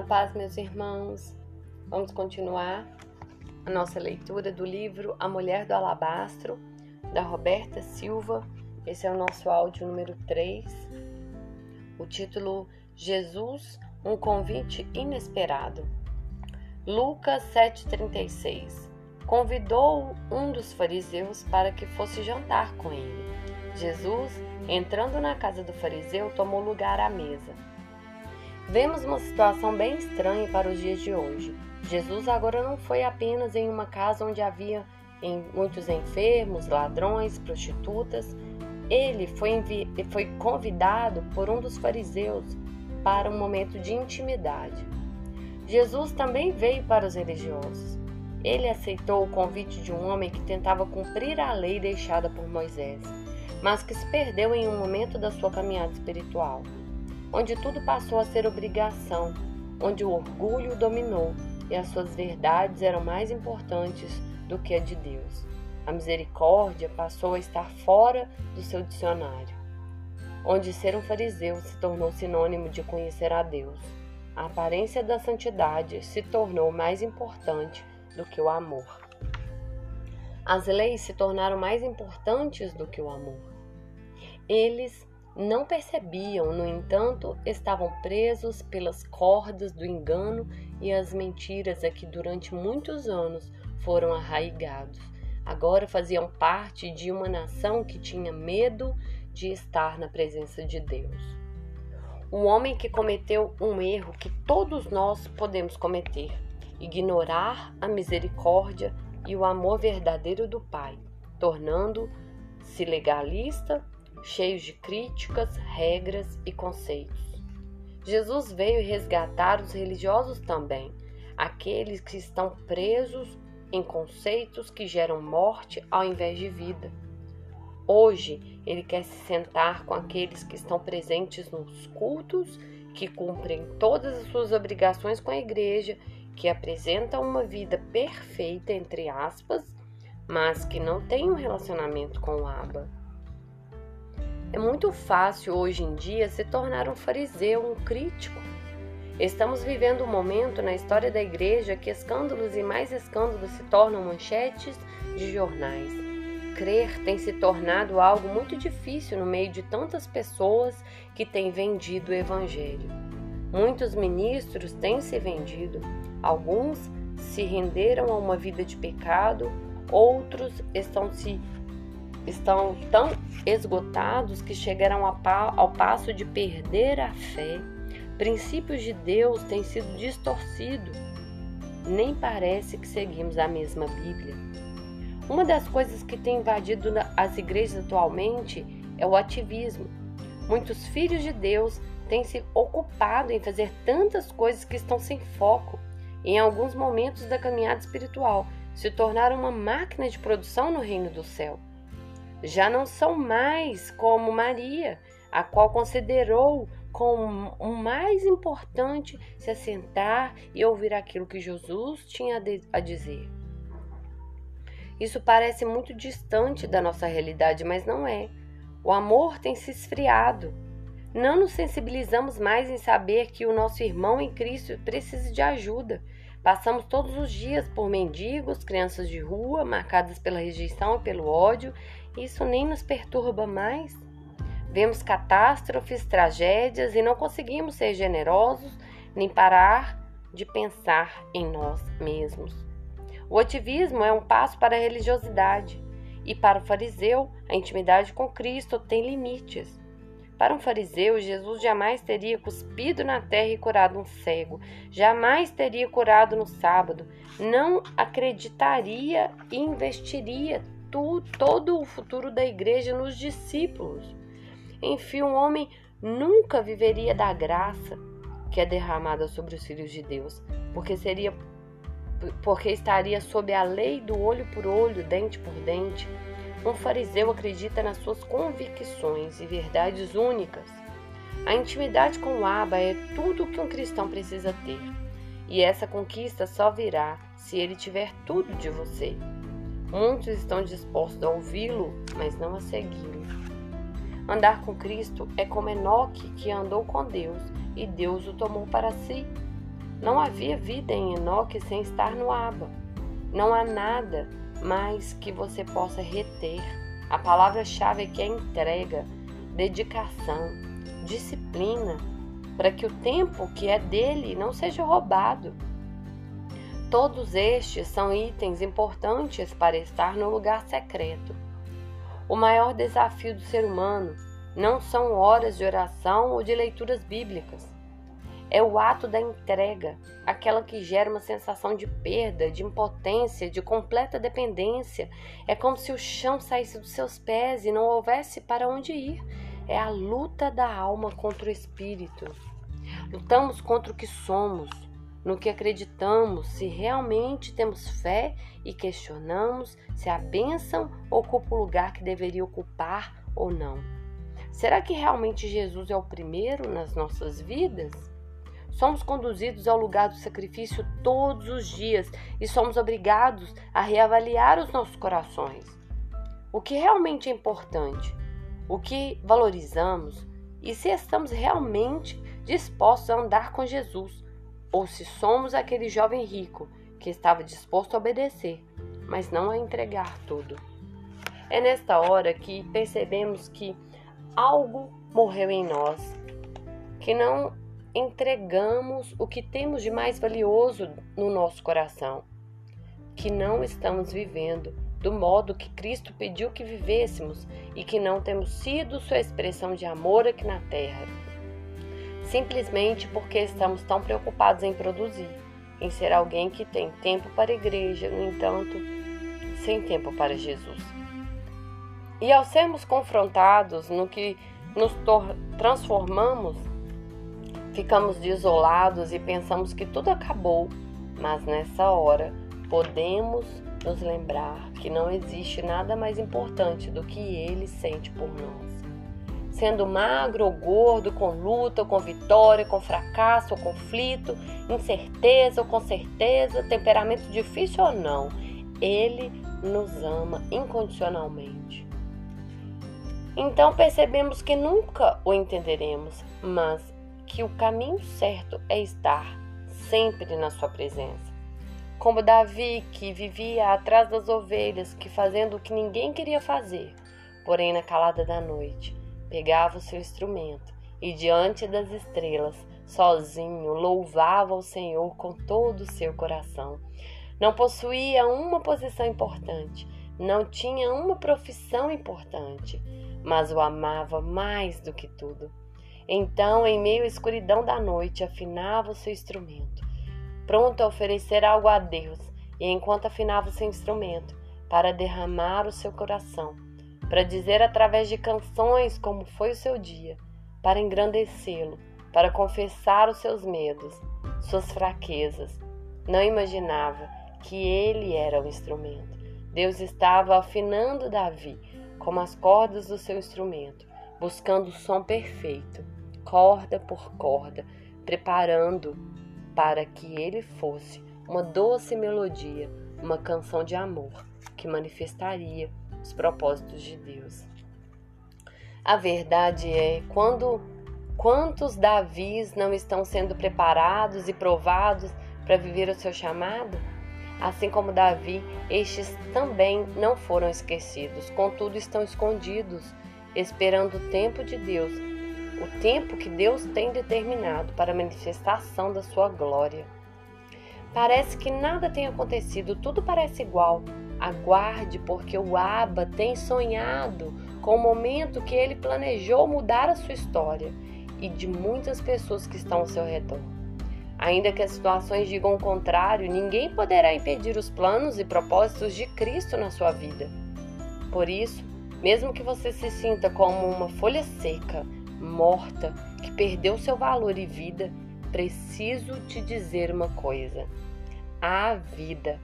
A paz, meus irmãos. Vamos continuar a nossa leitura do livro A Mulher do Alabastro, da Roberta Silva. Esse é o nosso áudio número 3. O título Jesus, um convite inesperado. Lucas 7,36 Convidou um dos fariseus para que fosse jantar com ele. Jesus, entrando na casa do fariseu, tomou lugar à mesa. Vemos uma situação bem estranha para os dias de hoje. Jesus agora não foi apenas em uma casa onde havia muitos enfermos, ladrões, prostitutas. Ele foi, foi convidado por um dos fariseus para um momento de intimidade. Jesus também veio para os religiosos. Ele aceitou o convite de um homem que tentava cumprir a lei deixada por Moisés, mas que se perdeu em um momento da sua caminhada espiritual onde tudo passou a ser obrigação, onde o orgulho dominou e as suas verdades eram mais importantes do que a de Deus. A misericórdia passou a estar fora do seu dicionário, onde ser um fariseu se tornou sinônimo de conhecer a Deus. A aparência da santidade se tornou mais importante do que o amor. As leis se tornaram mais importantes do que o amor. Eles não percebiam, no entanto, estavam presos pelas cordas do engano e as mentiras a que durante muitos anos foram arraigados. Agora faziam parte de uma nação que tinha medo de estar na presença de Deus. Um homem que cometeu um erro que todos nós podemos cometer: ignorar a misericórdia e o amor verdadeiro do Pai, tornando-se legalista cheios de críticas, regras e conceitos. Jesus veio resgatar os religiosos também, aqueles que estão presos em conceitos que geram morte ao invés de vida. Hoje, ele quer se sentar com aqueles que estão presentes nos cultos, que cumprem todas as suas obrigações com a igreja, que apresentam uma vida perfeita, entre aspas, mas que não têm um relacionamento com o Abba. É muito fácil hoje em dia se tornar um fariseu, um crítico. Estamos vivendo um momento na história da igreja que escândalos e mais escândalos se tornam manchetes de jornais. Crer tem se tornado algo muito difícil no meio de tantas pessoas que têm vendido o evangelho. Muitos ministros têm se vendido, alguns se renderam a uma vida de pecado, outros estão se estão tão esgotados que chegaram ao passo de perder a fé. Princípios de Deus têm sido distorcidos. Nem parece que seguimos a mesma Bíblia. Uma das coisas que tem invadido as igrejas atualmente é o ativismo. Muitos filhos de Deus têm se ocupado em fazer tantas coisas que estão sem foco. Em alguns momentos da caminhada espiritual, se tornaram uma máquina de produção no reino do céu já não são mais como Maria, a qual considerou como o mais importante se assentar e ouvir aquilo que Jesus tinha a dizer. Isso parece muito distante da nossa realidade, mas não é. O amor tem se esfriado. Não nos sensibilizamos mais em saber que o nosso irmão em Cristo precisa de ajuda. Passamos todos os dias por mendigos, crianças de rua, marcadas pela rejeição e pelo ódio, isso nem nos perturba mais? Vemos catástrofes, tragédias e não conseguimos ser generosos nem parar de pensar em nós mesmos. O ativismo é um passo para a religiosidade e para o fariseu, a intimidade com Cristo tem limites. Para um fariseu, Jesus jamais teria cuspido na terra e curado um cego, jamais teria curado no sábado, não acreditaria e investiria tu, todo o futuro da igreja nos discípulos. Enfim, um homem nunca viveria da graça que é derramada sobre os filhos de Deus, porque seria porque estaria sob a lei do olho por olho, dente por dente. Um fariseu acredita nas suas convicções e verdades únicas. A intimidade com o Abba é tudo o que um cristão precisa ter. E essa conquista só virá se ele tiver tudo de você. Muitos estão dispostos a ouvi-lo, mas não a segui-lo. Andar com Cristo é como Enoque que andou com Deus e Deus o tomou para si. Não havia vida em Enoque sem estar no Abba. Não há nada mais que você possa reter. A palavra-chave aqui é entrega, dedicação, disciplina, para que o tempo que é dele não seja roubado. Todos estes são itens importantes para estar no lugar secreto. O maior desafio do ser humano não são horas de oração ou de leituras bíblicas. É o ato da entrega, aquela que gera uma sensação de perda, de impotência, de completa dependência. É como se o chão saísse dos seus pés e não houvesse para onde ir. É a luta da alma contra o espírito. Lutamos contra o que somos, no que acreditamos, se realmente temos fé e questionamos se a bênção ocupa o lugar que deveria ocupar ou não. Será que realmente Jesus é o primeiro nas nossas vidas? Somos conduzidos ao lugar do sacrifício todos os dias e somos obrigados a reavaliar os nossos corações. O que realmente é importante? O que valorizamos? E se estamos realmente dispostos a andar com Jesus? Ou se somos aquele jovem rico que estava disposto a obedecer, mas não a entregar tudo? É nesta hora que percebemos que algo morreu em nós, que não entregamos o que temos de mais valioso no nosso coração, que não estamos vivendo do modo que Cristo pediu que vivêssemos e que não temos sido sua expressão de amor aqui na terra. Simplesmente porque estamos tão preocupados em produzir, em ser alguém que tem tempo para a igreja, no entanto, sem tempo para Jesus. E ao sermos confrontados no que nos transformamos Ficamos desolados e pensamos que tudo acabou, mas nessa hora podemos nos lembrar que não existe nada mais importante do que Ele sente por nós. Sendo magro ou gordo, com luta ou com vitória, com fracasso ou conflito, incerteza ou com certeza, temperamento difícil ou não, Ele nos ama incondicionalmente. Então percebemos que nunca o entenderemos, mas que o caminho certo é estar sempre na sua presença. Como Davi, que vivia atrás das ovelhas, que fazendo o que ninguém queria fazer, porém na calada da noite, pegava o seu instrumento e diante das estrelas, sozinho, louvava o Senhor com todo o seu coração. Não possuía uma posição importante, não tinha uma profissão importante, mas o amava mais do que tudo. Então, em meio à escuridão da noite, afinava o seu instrumento, pronto a oferecer algo a Deus, e enquanto afinava o seu instrumento, para derramar o seu coração, para dizer através de canções como foi o seu dia, para engrandecê-lo, para confessar os seus medos, suas fraquezas. Não imaginava que ele era o instrumento. Deus estava afinando Davi como as cordas do seu instrumento, buscando o som perfeito corda por corda, preparando para que ele fosse uma doce melodia, uma canção de amor que manifestaria os propósitos de Deus. A verdade é, quando quantos Davis não estão sendo preparados e provados para viver o seu chamado? Assim como Davi, estes também não foram esquecidos, contudo estão escondidos, esperando o tempo de Deus o tempo que Deus tem determinado para a manifestação da sua glória. Parece que nada tem acontecido, tudo parece igual. Aguarde, porque o Abba tem sonhado com o momento que ele planejou mudar a sua história e de muitas pessoas que estão ao seu redor. Ainda que as situações digam o contrário, ninguém poderá impedir os planos e propósitos de Cristo na sua vida. Por isso, mesmo que você se sinta como uma folha seca, morta, que perdeu seu valor e vida, preciso te dizer uma coisa: há vida.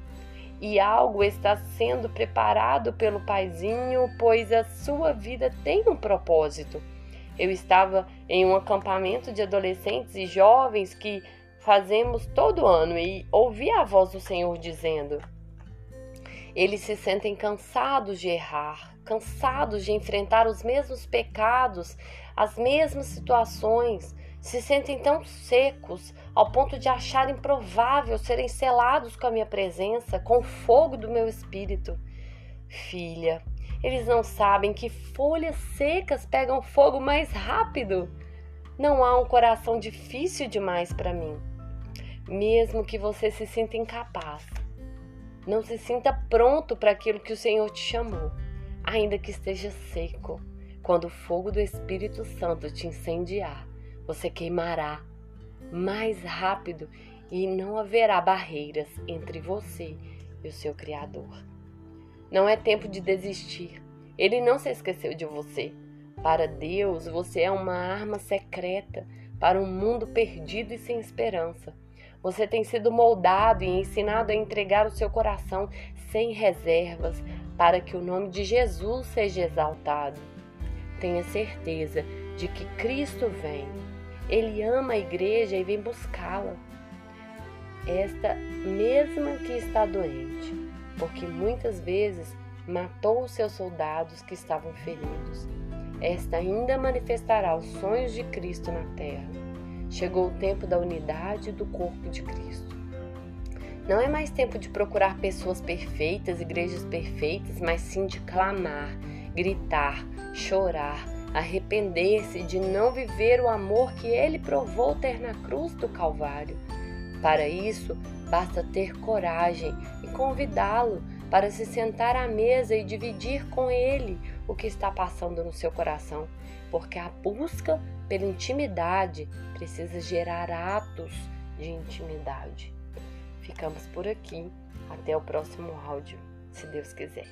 E algo está sendo preparado pelo Paizinho, pois a sua vida tem um propósito. Eu estava em um acampamento de adolescentes e jovens que fazemos todo ano e ouvi a voz do Senhor dizendo: Eles se sentem cansados de errar, cansados de enfrentar os mesmos pecados, as mesmas situações, se sentem tão secos ao ponto de achar improvável serem selados com a minha presença, com o fogo do meu espírito. Filha, eles não sabem que folhas secas pegam fogo mais rápido. Não há um coração difícil demais para mim. Mesmo que você se sinta incapaz, não se sinta pronto para aquilo que o Senhor te chamou, ainda que esteja seco. Quando o fogo do Espírito Santo te incendiar, você queimará mais rápido e não haverá barreiras entre você e o seu Criador. Não é tempo de desistir. Ele não se esqueceu de você. Para Deus, você é uma arma secreta para um mundo perdido e sem esperança. Você tem sido moldado e ensinado a entregar o seu coração sem reservas para que o nome de Jesus seja exaltado. Tenha certeza de que Cristo vem ele ama a igreja e vem buscá-la. Esta mesma que está doente, porque muitas vezes matou os seus soldados que estavam feridos. Esta ainda manifestará os sonhos de Cristo na terra. Chegou o tempo da unidade do corpo de Cristo. Não é mais tempo de procurar pessoas perfeitas, igrejas perfeitas, mas sim de clamar, gritar, chorar, arrepender-se de não viver o amor que ele provou ter na cruz do Calvário. Para isso, basta ter coragem e convidá-lo para se sentar à mesa e dividir com ele o que está passando no seu coração, porque a busca pela intimidade precisa gerar atos de intimidade. Ficamos por aqui. Até o próximo áudio, se Deus quiser.